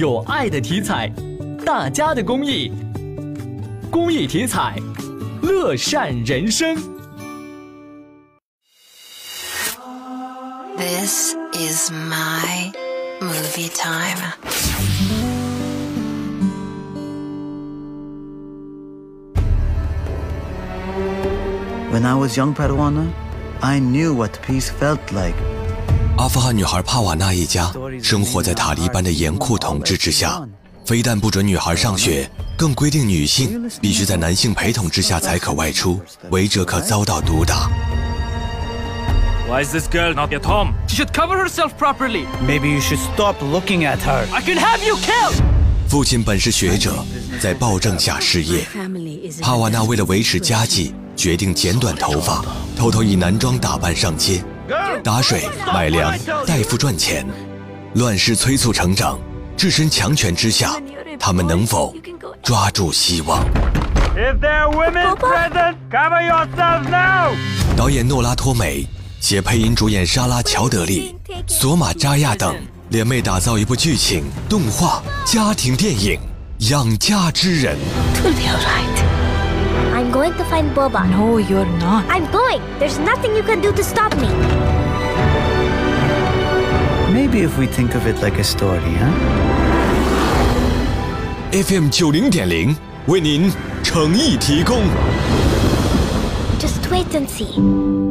有爱的题材，大家的公益，公益题材，乐善人生。This is my movie time. When I was young Padawana, I knew what peace felt like. 阿富汗女孩帕瓦纳一家生活在塔利班的严酷统治之下，非但不准女孩上学，更规定女性必须在男性陪同之下才可外出，违者可遭到毒打。Why is this girl not at home? She should cover herself properly. Maybe you should stop looking at her. I can have you killed! 父亲本是学者，在暴政下失业。帕瓦纳为了维持家计，决定剪短头发，偷偷以男装打扮上街，打水、买粮、代父赚钱。乱世催促成长，置身强权之下，他们能否抓住希望!导演诺拉托美携配音主演莎拉乔德利、索玛扎亚等联袂打造一部剧情、动画、家庭电影《养家之人》。I'm going to find Boba. No, you're not. I'm going. There's nothing you can do to stop me. Maybe if we think of it like a story, huh? FM 九零点零为您诚意提供。 Just wait and see.